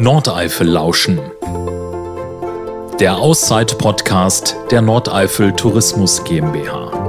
Nordeifel lauschen. Der Auszeit-Podcast der Nordeifel Tourismus GmbH.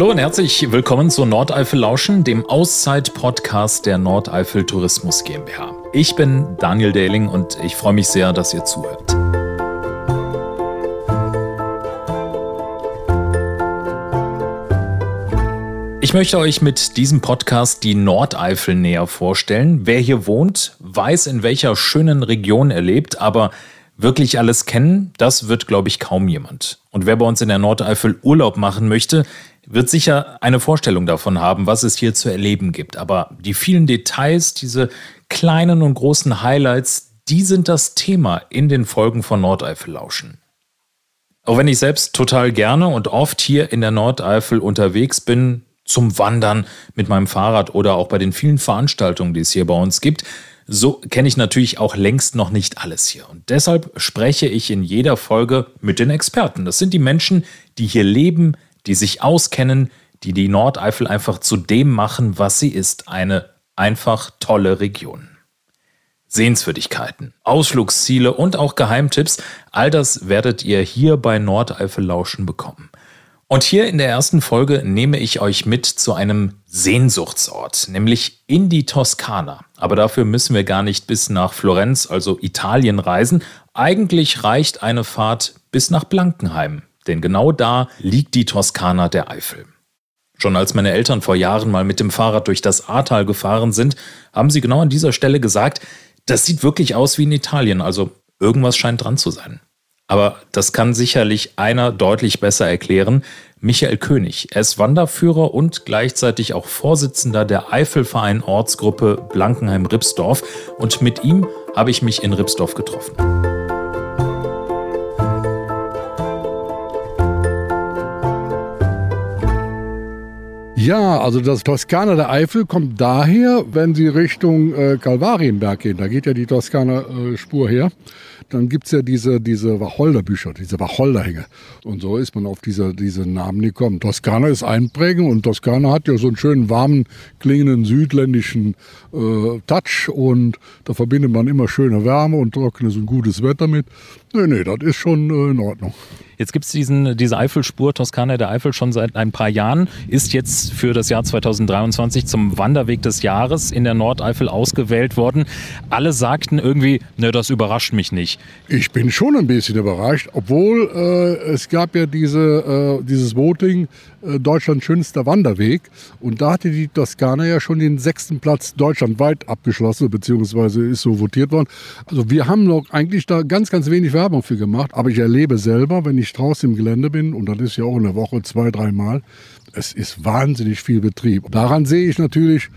Hallo und herzlich willkommen zu Nordeifel Lauschen, dem Auszeit-Podcast der Nordeifel Tourismus GmbH. Ich bin Daniel Dehling und ich freue mich sehr, dass ihr zuhört. Ich möchte euch mit diesem Podcast die Nordeifel näher vorstellen. Wer hier wohnt, weiß, in welcher schönen Region er lebt, aber wirklich alles kennen, das wird, glaube ich, kaum jemand. Und wer bei uns in der Nordeifel Urlaub machen möchte, wird sicher eine Vorstellung davon haben, was es hier zu erleben gibt. Aber die vielen Details, diese kleinen und großen Highlights, die sind das Thema in den Folgen von Nordeifel lauschen. Auch wenn ich selbst total gerne und oft hier in der Nordeifel unterwegs bin, zum Wandern mit meinem Fahrrad oder auch bei den vielen Veranstaltungen, die es hier bei uns gibt, so kenne ich natürlich auch längst noch nicht alles hier. Und deshalb spreche ich in jeder Folge mit den Experten. Das sind die Menschen, die hier leben, die sich auskennen, die die Nordeifel einfach zu dem machen, was sie ist. Eine einfach tolle Region. Sehenswürdigkeiten, Ausflugsziele und auch Geheimtipps, all das werdet ihr hier bei Nordeifel Lauschen bekommen. Und hier in der ersten Folge nehme ich euch mit zu einem Sehnsuchtsort, nämlich in die Toskana. Aber dafür müssen wir gar nicht bis nach Florenz, also Italien, reisen. Eigentlich reicht eine Fahrt bis nach Blankenheim, denn genau da liegt die Toskana der Eifel. Schon als meine Eltern vor Jahren mal mit dem Fahrrad durch das Ahrtal gefahren sind, haben sie genau an dieser Stelle gesagt, das sieht wirklich aus wie in Italien, also irgendwas scheint dran zu sein. Aber das kann sicherlich einer deutlich besser erklären. Michael König. Er ist Wanderführer und gleichzeitig auch Vorsitzender der Eifelverein Ortsgruppe Blankenheim-Ripsdorf. Und mit ihm habe ich mich in Ripsdorf getroffen. Ja, also das Toskana der Eifel kommt daher, wenn Sie Richtung äh, Kalvarienberg gehen. Da geht ja die Toskana-Spur äh, her. Dann gibt's ja diese, diese Wacholderbücher, diese Wacholderhänge. Und so ist man auf diese, diese Namen gekommen. Toskana ist einprägend und Toskana hat ja so einen schönen, warmen, klingenden südländischen äh, Touch. Und da verbindet man immer schöne Wärme und trockenes und gutes Wetter mit. Nee, nee, das ist schon äh, in Ordnung. Jetzt gibt es diese Eifelspur Toskana der Eifel schon seit ein paar Jahren, ist jetzt für das Jahr 2023 zum Wanderweg des Jahres in der Nordeifel ausgewählt worden. Alle sagten irgendwie, ne, das überrascht mich nicht. Ich bin schon ein bisschen überrascht, obwohl äh, es gab ja diese, äh, dieses Voting äh, Deutschlands schönster Wanderweg. Und da hatte die Toskana ja schon den sechsten Platz deutschlandweit abgeschlossen, beziehungsweise ist so votiert worden. Also wir haben noch eigentlich da ganz, ganz wenig Werbung für gemacht. Aber ich erlebe selber, wenn ich draußen im Gelände bin, und das ist ja auch in der Woche zwei, dreimal, es ist wahnsinnig viel Betrieb. Daran sehe ich natürlich,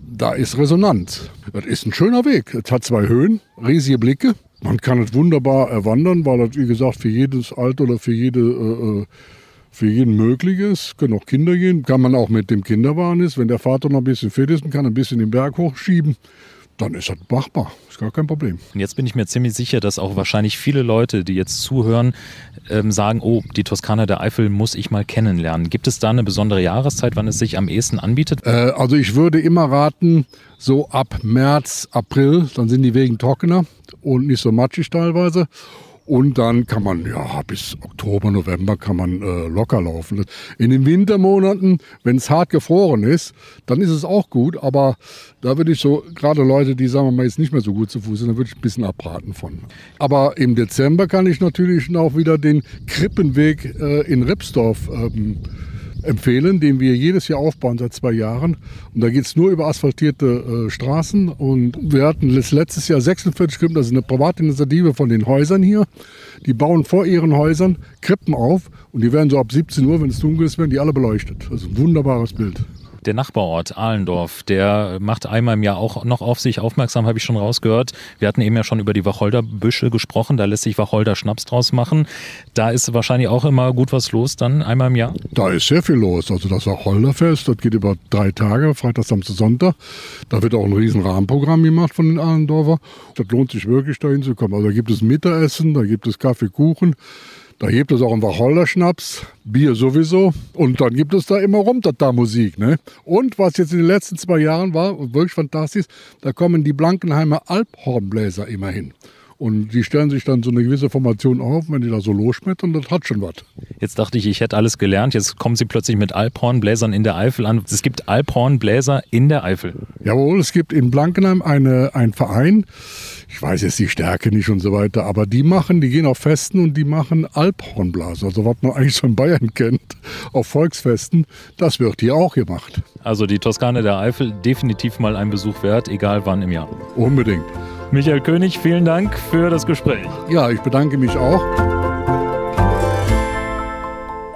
da ist Resonanz. Das ist ein schöner Weg. Es hat zwei Höhen, riesige Blicke. Man kann es wunderbar erwandern, weil das, wie gesagt, für jedes Alter oder für jede äh, äh für jeden möglich ist. Können auch Kinder gehen. Kann man auch mit dem Kinderwagen ist. Wenn der Vater noch ein bisschen fit ist und kann ein bisschen den Berg hochschieben, dann ist das machbar. Ist gar kein Problem. Und jetzt bin ich mir ziemlich sicher, dass auch wahrscheinlich viele Leute, die jetzt zuhören, ähm, sagen, oh, die Toskana der Eifel muss ich mal kennenlernen. Gibt es da eine besondere Jahreszeit, wann es sich am ehesten anbietet? Äh, also ich würde immer raten, so ab März, April, dann sind die Wegen trockener und nicht so matschig teilweise. Und dann kann man, ja, bis Oktober, November kann man äh, locker laufen. In den Wintermonaten, wenn es hart gefroren ist, dann ist es auch gut. Aber da würde ich so, gerade Leute, die sagen wir mal jetzt nicht mehr so gut zu Fuß sind, da würde ich ein bisschen abraten von. Aber im Dezember kann ich natürlich auch wieder den Krippenweg äh, in Ripsdorf ähm, empfehlen, den wir jedes Jahr aufbauen seit zwei Jahren. Und da geht es nur über asphaltierte äh, Straßen. Und wir hatten letztes Jahr 46 Krippen, das ist eine private Initiative von den Häusern hier. Die bauen vor ihren Häusern Krippen auf und die werden so ab 17 Uhr, wenn es dunkel ist, werden die alle beleuchtet. Also ein wunderbares Bild. Der Nachbarort Ahlendorf, der macht einmal im Jahr auch noch auf sich aufmerksam, habe ich schon rausgehört. Wir hatten eben ja schon über die Wacholderbüsche gesprochen, da lässt sich Wacholder-Schnaps draus machen. Da ist wahrscheinlich auch immer gut was los dann einmal im Jahr. Da ist sehr viel los. Also das Wacholderfest, das geht über drei Tage, Freitag, Samstag, Sonntag. Da wird auch ein riesen Rahmenprogramm gemacht von den Ahlendorfer. Das lohnt sich wirklich, da hinzukommen. Also da gibt es Mittagessen, da gibt es Kaffee, Kuchen. Da gibt es auch einen Wacholder-Schnaps, Bier sowieso. Und dann gibt es da immer rum da Musik. Ne? Und was jetzt in den letzten zwei Jahren war, wirklich fantastisch, da kommen die Blankenheimer Alphornbläser immer hin. Und die stellen sich dann so eine gewisse Formation auf, wenn die da so losschmettern, das hat schon was. Jetzt dachte ich, ich hätte alles gelernt. Jetzt kommen sie plötzlich mit Alphornbläsern in der Eifel an. Es gibt Alphornbläser in der Eifel. Jawohl, es gibt in Blankenheim eine, einen Verein. Ich weiß jetzt die Stärke nicht und so weiter, aber die machen, die gehen auf Festen und die machen Alphornblaser. Also was man eigentlich so in Bayern kennt, auf Volksfesten, das wird hier auch gemacht. Also die Toskana der Eifel definitiv mal ein Besuch wert, egal wann im Jahr. Unbedingt. Michael König, vielen Dank für das Gespräch. Ja, ich bedanke mich auch.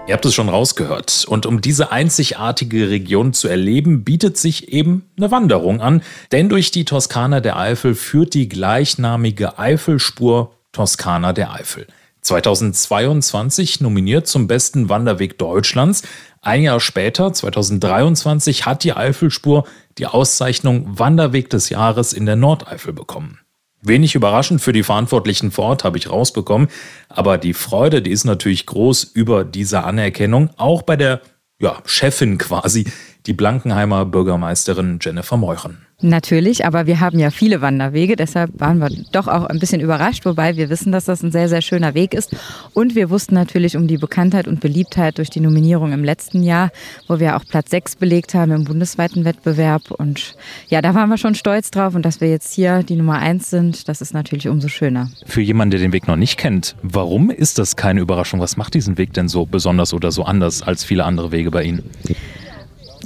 Ihr habt es schon rausgehört. Und um diese einzigartige Region zu erleben, bietet sich eben eine Wanderung an. Denn durch die Toskana der Eifel führt die gleichnamige Eifelspur Toskana der Eifel. 2022 nominiert zum besten Wanderweg Deutschlands. Ein Jahr später, 2023, hat die Eifelspur die Auszeichnung Wanderweg des Jahres in der Nordeifel bekommen. Wenig überraschend für die Verantwortlichen vor Ort habe ich rausbekommen, aber die Freude, die ist natürlich groß über diese Anerkennung, auch bei der ja, Chefin quasi, die Blankenheimer Bürgermeisterin Jennifer Meuchen. Natürlich, aber wir haben ja viele Wanderwege, deshalb waren wir doch auch ein bisschen überrascht, wobei wir wissen, dass das ein sehr, sehr schöner Weg ist. Und wir wussten natürlich um die Bekanntheit und Beliebtheit durch die Nominierung im letzten Jahr, wo wir auch Platz 6 belegt haben im bundesweiten Wettbewerb. Und ja, da waren wir schon stolz drauf und dass wir jetzt hier die Nummer 1 sind, das ist natürlich umso schöner. Für jemanden, der den Weg noch nicht kennt, warum ist das keine Überraschung? Was macht diesen Weg denn so besonders oder so anders als viele andere Wege bei Ihnen?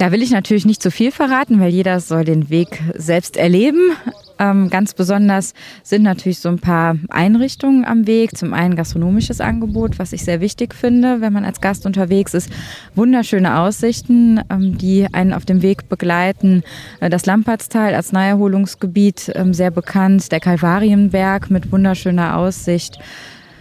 Da will ich natürlich nicht zu viel verraten, weil jeder soll den Weg selbst erleben. Ähm, ganz besonders sind natürlich so ein paar Einrichtungen am Weg. Zum einen gastronomisches Angebot, was ich sehr wichtig finde, wenn man als Gast unterwegs ist. Wunderschöne Aussichten, ähm, die einen auf dem Weg begleiten. Äh, das Lampertstal als Naherholungsgebiet ähm, sehr bekannt. Der Kalvarienberg mit wunderschöner Aussicht.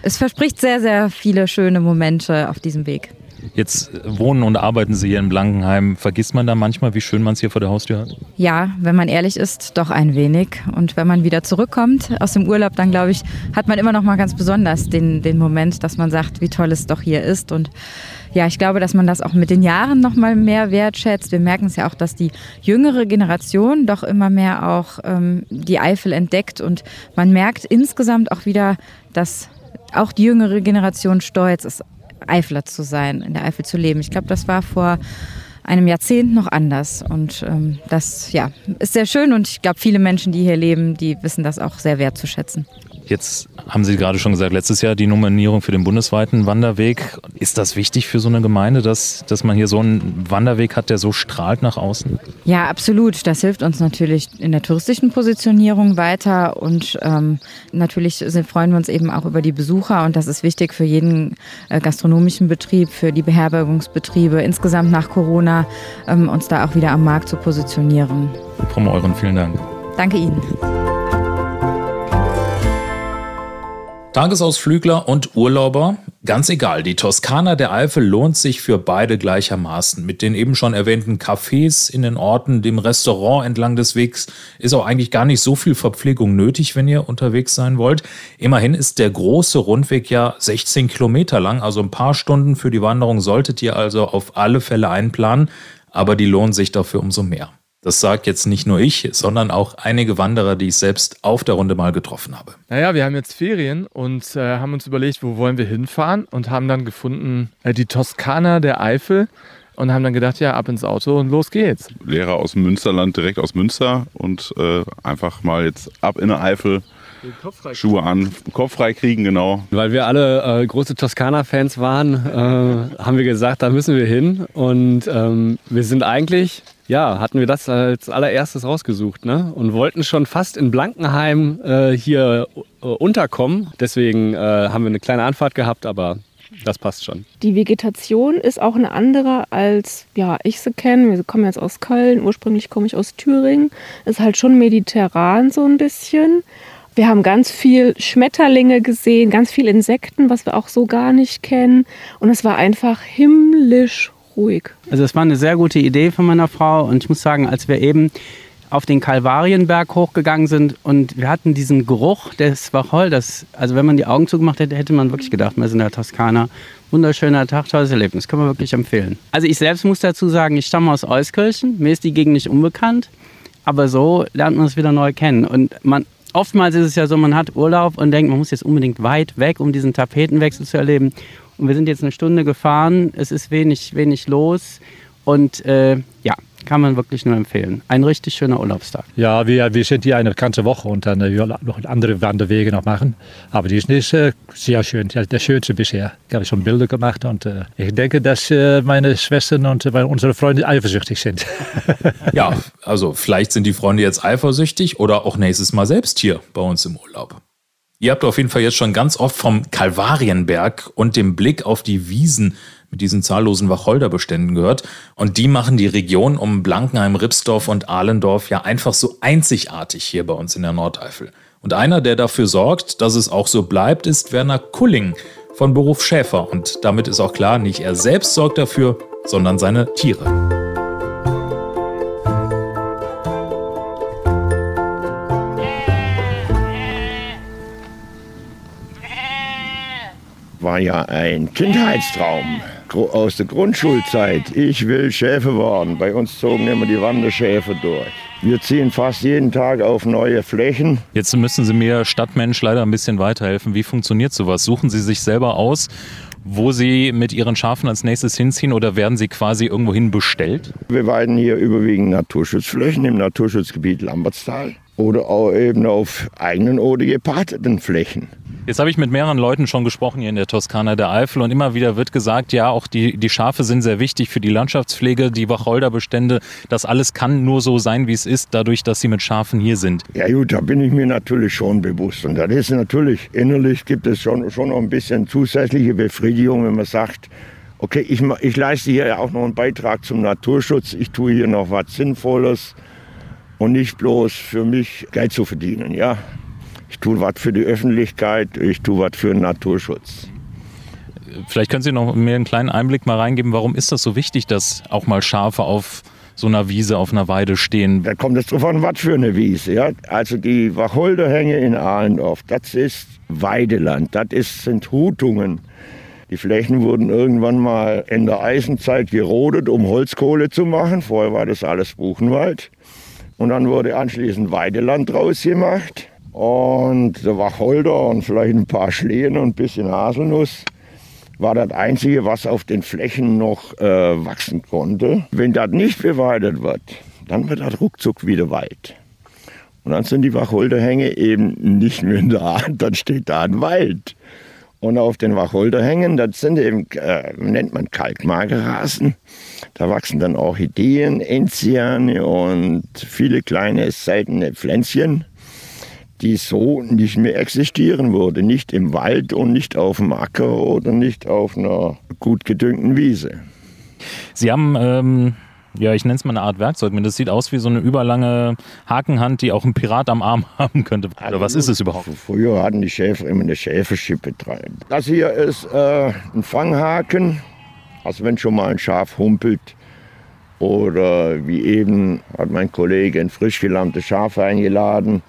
Es verspricht sehr, sehr viele schöne Momente auf diesem Weg. Jetzt wohnen und arbeiten Sie hier in Blankenheim. Vergisst man da manchmal, wie schön man es hier vor der Haustür hat? Ja, wenn man ehrlich ist, doch ein wenig. Und wenn man wieder zurückkommt aus dem Urlaub, dann glaube ich, hat man immer noch mal ganz besonders den, den Moment, dass man sagt, wie toll es doch hier ist. Und ja, ich glaube, dass man das auch mit den Jahren noch mal mehr wertschätzt. Wir merken es ja auch, dass die jüngere Generation doch immer mehr auch ähm, die Eifel entdeckt. Und man merkt insgesamt auch wieder, dass auch die jüngere Generation stolz ist Eifler zu sein, in der Eifel zu leben. Ich glaube, das war vor einem Jahrzehnt noch anders. Und ähm, das ja, ist sehr schön und ich glaube, viele Menschen, die hier leben, die wissen das auch sehr wertzuschätzen. Jetzt haben Sie gerade schon gesagt, letztes Jahr die Nominierung für den bundesweiten Wanderweg. Ist das wichtig für so eine Gemeinde, dass, dass man hier so einen Wanderweg hat, der so strahlt nach außen? Ja, absolut. Das hilft uns natürlich in der touristischen Positionierung weiter und ähm, natürlich sind, freuen wir uns eben auch über die Besucher und das ist wichtig für jeden äh, gastronomischen Betrieb, für die Beherbergungsbetriebe, insgesamt nach Corona, ähm, uns da auch wieder am Markt zu positionieren. Frau Meuren, vielen Dank. Danke Ihnen. Tagesausflügler und Urlauber, ganz egal, die Toskana der Eifel lohnt sich für beide gleichermaßen. Mit den eben schon erwähnten Cafés in den Orten, dem Restaurant entlang des Wegs ist auch eigentlich gar nicht so viel Verpflegung nötig, wenn ihr unterwegs sein wollt. Immerhin ist der große Rundweg ja 16 Kilometer lang, also ein paar Stunden für die Wanderung solltet ihr also auf alle Fälle einplanen, aber die lohnen sich dafür umso mehr. Das sagt jetzt nicht nur ich, sondern auch einige Wanderer, die ich selbst auf der Runde mal getroffen habe. Naja, wir haben jetzt Ferien und äh, haben uns überlegt, wo wollen wir hinfahren und haben dann gefunden äh, die Toskana der Eifel und haben dann gedacht, ja, ab ins Auto und los geht's. Lehrer aus dem Münsterland, direkt aus Münster und äh, einfach mal jetzt ab in der Eifel. Schuhe an, Kopf frei kriegen, genau. Weil wir alle äh, große Toskana-Fans waren, äh, haben wir gesagt, da müssen wir hin. Und ähm, wir sind eigentlich ja, hatten wir das als allererstes rausgesucht ne? und wollten schon fast in Blankenheim äh, hier äh, unterkommen. Deswegen äh, haben wir eine kleine Anfahrt gehabt, aber das passt schon. Die Vegetation ist auch eine andere, als ja, ich sie kenne. Wir kommen jetzt aus Köln, ursprünglich komme ich aus Thüringen. Ist halt schon mediterran so ein bisschen. Wir haben ganz viel Schmetterlinge gesehen, ganz viel Insekten, was wir auch so gar nicht kennen. Und es war einfach himmlisch ruhig. Also es war eine sehr gute Idee von meiner Frau. Und ich muss sagen, als wir eben auf den Kalvarienberg hochgegangen sind und wir hatten diesen Geruch des Wacholders. Also wenn man die Augen zugemacht hätte, hätte man wirklich gedacht, wir sind in der Toskana. Wunderschöner Tag, tolles Erlebnis. Können wir wirklich empfehlen. Also ich selbst muss dazu sagen, ich stamme aus Euskirchen. Mir ist die Gegend nicht unbekannt. Aber so lernt man es wieder neu kennen. Und man, oftmals ist es ja so, man hat Urlaub und denkt, man muss jetzt unbedingt weit weg, um diesen Tapetenwechsel zu erleben. Und wir sind jetzt eine Stunde gefahren. Es ist wenig, wenig los. Und äh, ja, kann man wirklich nur empfehlen. Ein richtig schöner Urlaubstag. Ja, wir, wir sind hier eine ganze Woche und dann äh, wir noch andere Wanderwege noch machen. Aber die ist äh, sehr schön, der schönste bisher. Ich habe schon Bilder gemacht und äh, ich denke, dass äh, meine Schwestern und äh, unsere Freunde eifersüchtig sind. ja, also vielleicht sind die Freunde jetzt eifersüchtig oder auch nächstes Mal selbst hier bei uns im Urlaub. Ihr habt auf jeden Fall jetzt schon ganz oft vom Kalvarienberg und dem Blick auf die Wiesen mit diesen zahllosen Wacholderbeständen gehört. Und die machen die Region um Blankenheim, Ripsdorf und Ahlendorf ja einfach so einzigartig hier bei uns in der Nordeifel. Und einer, der dafür sorgt, dass es auch so bleibt, ist Werner Kulling von Beruf Schäfer. Und damit ist auch klar, nicht er selbst sorgt dafür, sondern seine Tiere. War ja ein Kindheitstraum aus der Grundschulzeit. Ich will Schäfer werden. Bei uns zogen immer die Wanderschäfer durch. Wir ziehen fast jeden Tag auf neue Flächen. Jetzt müssen Sie mir Stadtmensch leider ein bisschen weiterhelfen. Wie funktioniert sowas? Suchen Sie sich selber aus, wo Sie mit Ihren Schafen als nächstes hinziehen oder werden Sie quasi irgendwohin bestellt? Wir weiden hier überwiegend Naturschutzflächen im Naturschutzgebiet Lambertstal oder auch eben auf eigenen oder gepateten Flächen. Jetzt habe ich mit mehreren Leuten schon gesprochen hier in der Toskana der Eifel und immer wieder wird gesagt, ja, auch die, die Schafe sind sehr wichtig für die Landschaftspflege, die Wacholderbestände. Das alles kann nur so sein, wie es ist, dadurch, dass sie mit Schafen hier sind. Ja gut, da bin ich mir natürlich schon bewusst. Und das ist natürlich, innerlich gibt es schon, schon noch ein bisschen zusätzliche Befriedigung, wenn man sagt, okay, ich, ich leiste hier auch noch einen Beitrag zum Naturschutz, ich tue hier noch was Sinnvolles und nicht bloß für mich Geld zu verdienen. Ja, ich tue was für die Öffentlichkeit, ich tue was für den Naturschutz. Vielleicht können Sie noch mir einen kleinen Einblick mal reingeben, warum ist das so wichtig, dass auch mal Schafe auf so einer Wiese, auf einer Weide stehen? Da kommt es drauf an, was für eine Wiese. Ja? Also die Wacholderhänge in Ahlendorf, das ist Weideland, das ist, sind Hutungen. Die Flächen wurden irgendwann mal in der Eisenzeit gerodet, um Holzkohle zu machen. Vorher war das alles Buchenwald. Und dann wurde anschließend Weideland draus gemacht. Und der Wacholder und vielleicht ein paar Schlehen und ein bisschen Haselnuss war das Einzige, was auf den Flächen noch äh, wachsen konnte. Wenn das nicht beweidet wird, dann wird das ruckzuck wieder weit. Und dann sind die Wacholderhänge eben nicht mehr da, dann steht da ein Wald. Und auf den Wacholderhängen, das sind eben, äh, nennt man Kalkmagerrasen. Da wachsen dann Orchideen, Enziane und viele kleine seltene Pflänzchen die so nicht mehr existieren würde. Nicht im Wald und nicht auf dem Acker oder nicht auf einer gut gedüngten Wiese. Sie haben, ähm, ja, ich nenne es mal eine Art Werkzeug. Das sieht aus wie so eine überlange Hakenhand, die auch ein Pirat am Arm haben könnte. Oder also was ist es überhaupt? Früher hatten die Schäfer immer eine Schäferschippe dran. Das hier ist äh, ein Fanghaken. Also wenn schon mal ein Schaf humpelt, oder wie eben hat mein Kollege ein frisch gelammtes Schaf eingeladen.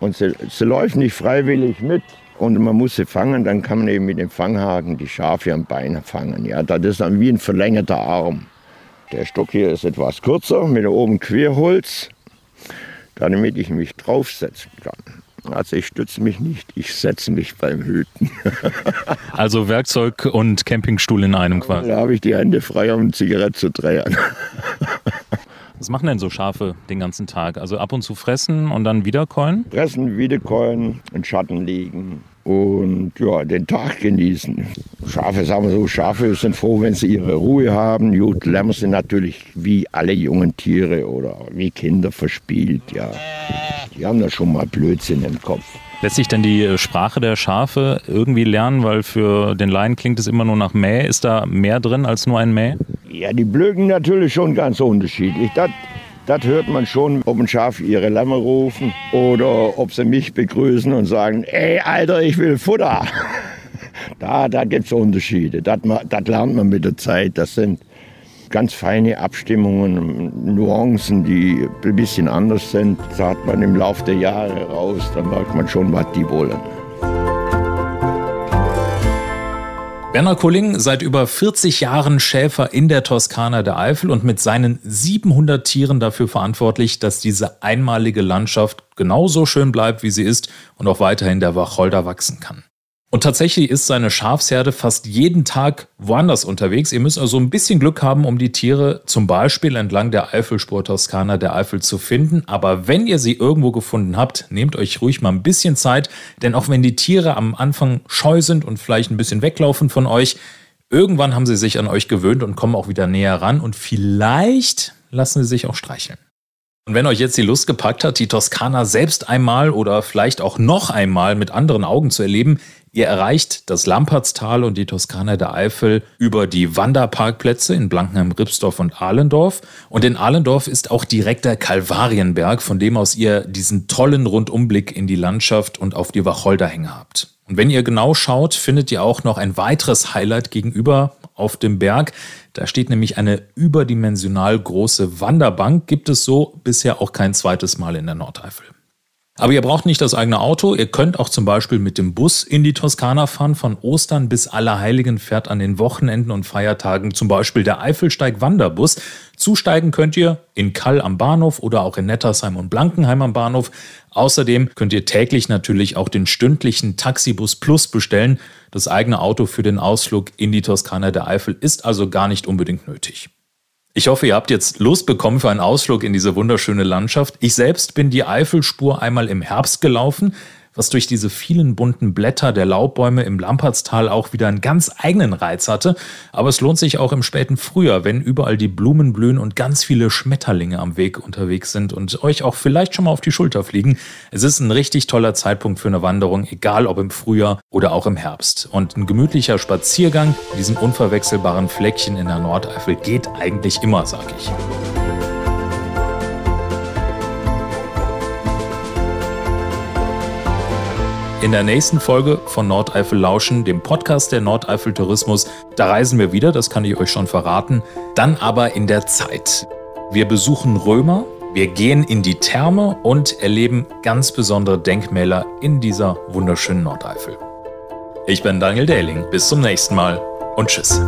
Und sie, sie läuft nicht freiwillig mit. Und man muss sie fangen, dann kann man eben mit dem Fanghaken die Schafe am Bein fangen. Ja, das ist dann wie ein verlängerter Arm. Der Stock hier ist etwas kürzer, mit oben Querholz, damit ich mich draufsetzen kann. Also ich stütze mich nicht, ich setze mich beim Hüten. also Werkzeug und Campingstuhl in einem quasi. Da habe ich die Hände frei, um eine Zigarette zu drehen. Was machen denn so Schafe den ganzen Tag? Also ab und zu fressen und dann wieder keulen? Fressen, wieder keulen, in Schatten liegen und ja, den Tag genießen. Schafe, sagen wir so, Schafe sind froh, wenn sie ihre Ruhe haben. Gut, Lämmer sind natürlich wie alle jungen Tiere oder wie Kinder verspielt, ja. Die haben da schon mal Blödsinn im Kopf. Lässt sich denn die äh, Sprache der Schafe irgendwie lernen? Weil für den Laien klingt es immer nur nach Mäh. Ist da mehr drin als nur ein Mäh? Ja, die blöken natürlich schon ganz unterschiedlich. Das, das hört man schon, ob ein Schaf ihre Lämmer rufen oder ob sie mich begrüßen und sagen, ey Alter, ich will Futter. Da, da gibt es Unterschiede. Das, das lernt man mit der Zeit. Das sind ganz feine Abstimmungen, Nuancen, die ein bisschen anders sind. Das hat man im Laufe der Jahre raus, da merkt man schon, was die wollen. Werner Kulling, seit über 40 Jahren Schäfer in der Toskana der Eifel und mit seinen 700 Tieren dafür verantwortlich, dass diese einmalige Landschaft genauso schön bleibt, wie sie ist und auch weiterhin der Wacholder wachsen kann. Und tatsächlich ist seine Schafsherde fast jeden Tag woanders unterwegs. Ihr müsst also ein bisschen Glück haben, um die Tiere zum Beispiel entlang der Eifelspur Toskana der Eifel zu finden. Aber wenn ihr sie irgendwo gefunden habt, nehmt euch ruhig mal ein bisschen Zeit. Denn auch wenn die Tiere am Anfang scheu sind und vielleicht ein bisschen weglaufen von euch, irgendwann haben sie sich an euch gewöhnt und kommen auch wieder näher ran. Und vielleicht lassen sie sich auch streicheln. Und wenn euch jetzt die Lust gepackt hat, die Toskana selbst einmal oder vielleicht auch noch einmal mit anderen Augen zu erleben, Ihr erreicht das Lampertstal und die Toskana der Eifel über die Wanderparkplätze in Blankenheim-Ripsdorf und Ahlendorf. Und in Ahlendorf ist auch direkt der Kalvarienberg, von dem aus ihr diesen tollen Rundumblick in die Landschaft und auf die Wacholderhänge habt. Und wenn ihr genau schaut, findet ihr auch noch ein weiteres Highlight gegenüber auf dem Berg. Da steht nämlich eine überdimensional große Wanderbank. Gibt es so bisher auch kein zweites Mal in der Nordeifel. Aber ihr braucht nicht das eigene Auto. Ihr könnt auch zum Beispiel mit dem Bus in die Toskana fahren. Von Ostern bis Allerheiligen fährt an den Wochenenden und Feiertagen zum Beispiel der Eifelsteig Wanderbus. Zusteigen könnt ihr in Kall am Bahnhof oder auch in Nettersheim und Blankenheim am Bahnhof. Außerdem könnt ihr täglich natürlich auch den stündlichen Taxibus Plus bestellen. Das eigene Auto für den Ausflug in die Toskana der Eifel ist also gar nicht unbedingt nötig. Ich hoffe, ihr habt jetzt Lust bekommen für einen Ausflug in diese wunderschöne Landschaft. Ich selbst bin die Eifelspur einmal im Herbst gelaufen was durch diese vielen bunten Blätter der Laubbäume im Lampertstal auch wieder einen ganz eigenen Reiz hatte. Aber es lohnt sich auch im späten Frühjahr, wenn überall die Blumen blühen und ganz viele Schmetterlinge am Weg unterwegs sind und euch auch vielleicht schon mal auf die Schulter fliegen. Es ist ein richtig toller Zeitpunkt für eine Wanderung, egal ob im Frühjahr oder auch im Herbst. Und ein gemütlicher Spaziergang in diesem unverwechselbaren Fleckchen in der Nordeifel geht eigentlich immer, sag ich. In der nächsten Folge von Nordeifel Lauschen, dem Podcast der Nordeifel Tourismus, da reisen wir wieder, das kann ich euch schon verraten. Dann aber in der Zeit. Wir besuchen Römer, wir gehen in die Therme und erleben ganz besondere Denkmäler in dieser wunderschönen Nordeifel. Ich bin Daniel Dehling, bis zum nächsten Mal und tschüss.